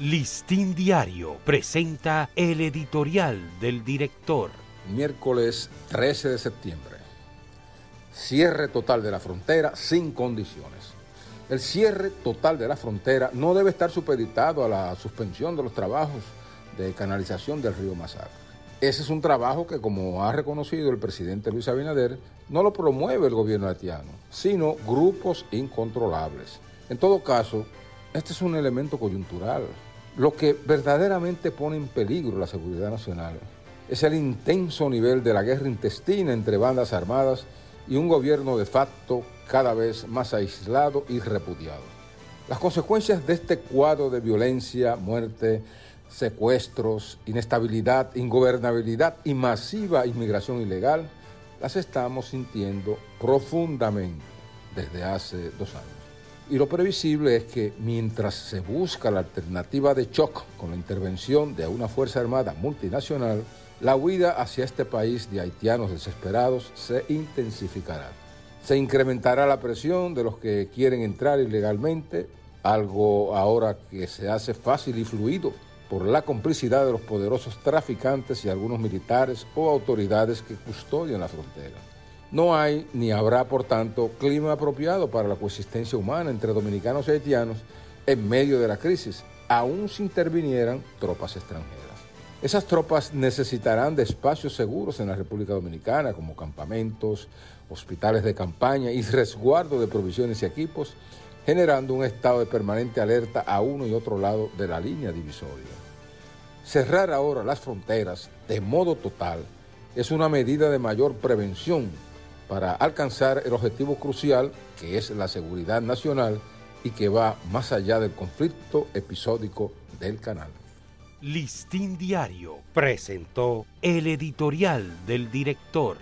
Listín Diario presenta el editorial del director. Miércoles 13 de septiembre. Cierre total de la frontera sin condiciones. El cierre total de la frontera no debe estar supeditado a la suspensión de los trabajos de canalización del río Masacre. Ese es un trabajo que, como ha reconocido el presidente Luis Abinader, no lo promueve el gobierno haitiano, sino grupos incontrolables. En todo caso, este es un elemento coyuntural. Lo que verdaderamente pone en peligro la seguridad nacional es el intenso nivel de la guerra intestina entre bandas armadas y un gobierno de facto cada vez más aislado y repudiado. Las consecuencias de este cuadro de violencia, muerte, secuestros, inestabilidad, ingobernabilidad y masiva inmigración ilegal las estamos sintiendo profundamente desde hace dos años. Y lo previsible es que mientras se busca la alternativa de shock con la intervención de una Fuerza Armada multinacional, la huida hacia este país de haitianos desesperados se intensificará. Se incrementará la presión de los que quieren entrar ilegalmente, algo ahora que se hace fácil y fluido por la complicidad de los poderosos traficantes y algunos militares o autoridades que custodian la frontera. No hay ni habrá, por tanto, clima apropiado para la coexistencia humana entre dominicanos y haitianos en medio de la crisis, aun si intervinieran tropas extranjeras. Esas tropas necesitarán de espacios seguros en la República Dominicana, como campamentos, hospitales de campaña y resguardo de provisiones y equipos, generando un estado de permanente alerta a uno y otro lado de la línea divisoria. Cerrar ahora las fronteras de modo total es una medida de mayor prevención para alcanzar el objetivo crucial que es la seguridad nacional y que va más allá del conflicto episódico del canal. Listín Diario presentó el editorial del director.